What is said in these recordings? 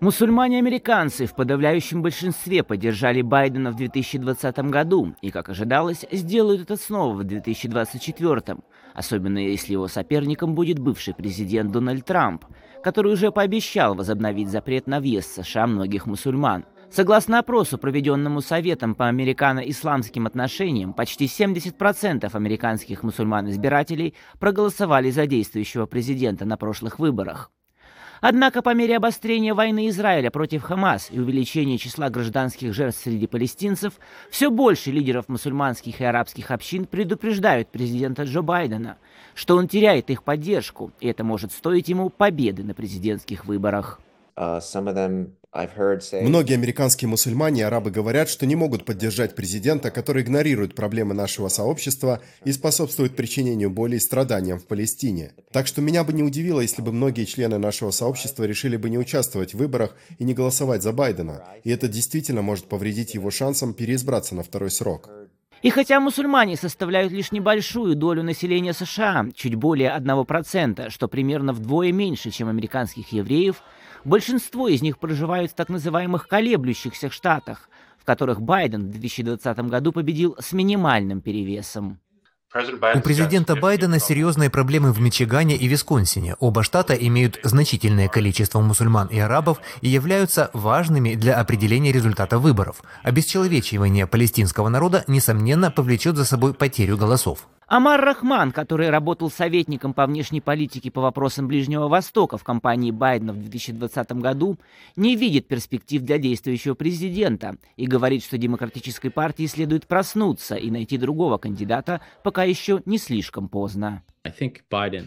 Мусульмане-американцы в подавляющем большинстве поддержали Байдена в 2020 году и, как ожидалось, сделают это снова в 2024, особенно если его соперником будет бывший президент Дональд Трамп, который уже пообещал возобновить запрет на въезд в США многих мусульман. Согласно опросу, проведенному Советом по американо-исламским отношениям, почти 70% американских мусульман-избирателей проголосовали за действующего президента на прошлых выборах. Однако по мере обострения войны Израиля против Хамас и увеличения числа гражданских жертв среди палестинцев, все больше лидеров мусульманских и арабских общин предупреждают президента Джо Байдена, что он теряет их поддержку, и это может стоить ему победы на президентских выборах. Uh, Многие американские мусульмане и арабы говорят, что не могут поддержать президента, который игнорирует проблемы нашего сообщества и способствует причинению боли и страданиям в Палестине. Так что меня бы не удивило, если бы многие члены нашего сообщества решили бы не участвовать в выборах и не голосовать за Байдена. И это действительно может повредить его шансам переизбраться на второй срок. И хотя мусульмане составляют лишь небольшую долю населения США, чуть более 1%, что примерно вдвое меньше, чем американских евреев, большинство из них проживают в так называемых колеблющихся штатах, в которых Байден в 2020 году победил с минимальным перевесом. У президента Байдена серьезные проблемы в Мичигане и Висконсине. Оба штата имеют значительное количество мусульман и арабов и являются важными для определения результата выборов. Обесчеловечивание палестинского народа, несомненно, повлечет за собой потерю голосов. Амар Рахман, который работал советником по внешней политике по вопросам Ближнего Востока в кампании Байдена в 2020 году, не видит перспектив для действующего президента и говорит, что демократической партии следует проснуться и найти другого кандидата, пока еще не слишком поздно.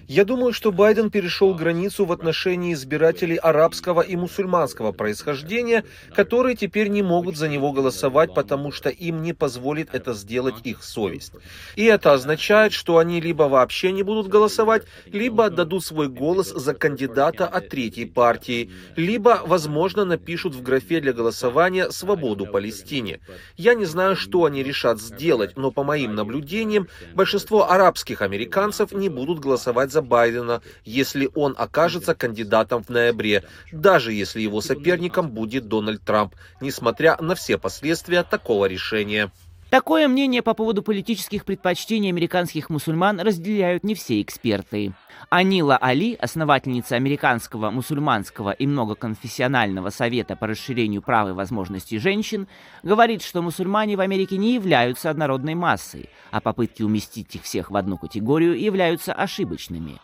Я думаю, что Байден перешел границу в отношении избирателей арабского и мусульманского происхождения, которые теперь не могут за него голосовать, потому что им не позволит это сделать их совесть. И это означает, что они либо вообще не будут голосовать, либо отдадут свой голос за кандидата от третьей партии, либо, возможно, напишут в графе для голосования «Свободу Палестине». Я не знаю, что они решат сделать, но по моим наблюдениям, большинство арабских американцев не будут голосовать за Байдена, если он окажется кандидатом в ноябре, даже если его соперником будет Дональд Трамп, несмотря на все последствия такого решения. Такое мнение по поводу политических предпочтений американских мусульман разделяют не все эксперты. Анила Али, основательница Американского мусульманского и многоконфессионального совета по расширению прав и возможностей женщин, говорит, что мусульмане в Америке не являются однородной массой, а попытки уместить их всех в одну категорию являются ошибочными.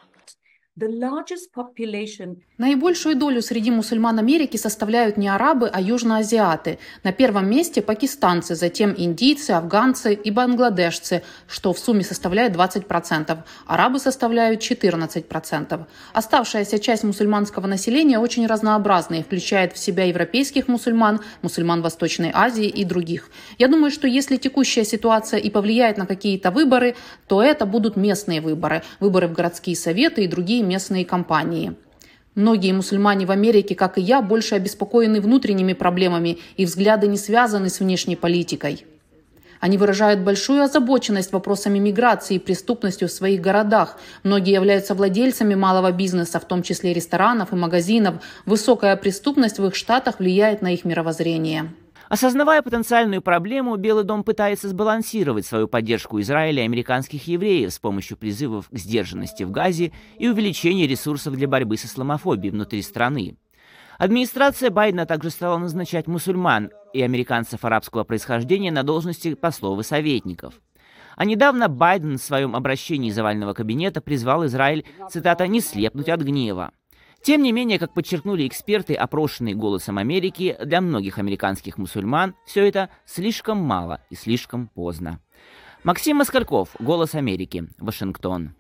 Наибольшую долю среди мусульман Америки составляют не арабы, а южноазиаты. На первом месте пакистанцы, затем индийцы, афганцы и бангладешцы, что в сумме составляет 20%. Арабы составляют 14%. Оставшаяся часть мусульманского населения очень разнообразна и включает в себя европейских мусульман, мусульман Восточной Азии и других. Я думаю, что если текущая ситуация и повлияет на какие-то выборы, то это будут местные выборы, выборы в городские советы и другие местные компании. Многие мусульмане в Америке, как и я, больше обеспокоены внутренними проблемами, и взгляды не связаны с внешней политикой. Они выражают большую озабоченность вопросами миграции и преступностью в своих городах. Многие являются владельцами малого бизнеса, в том числе ресторанов и магазинов. Высокая преступность в их штатах влияет на их мировоззрение. Осознавая потенциальную проблему, Белый дом пытается сбалансировать свою поддержку Израиля и американских евреев с помощью призывов к сдержанности в Газе и увеличения ресурсов для борьбы с исламофобией внутри страны. Администрация Байдена также стала назначать мусульман и американцев арабского происхождения на должности послов и советников. А недавно Байден в своем обращении из овального кабинета призвал Израиль, цитата, «не слепнуть от гнева». Тем не менее, как подчеркнули эксперты, опрошенные «Голосом Америки», для многих американских мусульман все это слишком мало и слишком поздно. Максим Москальков, «Голос Америки», Вашингтон.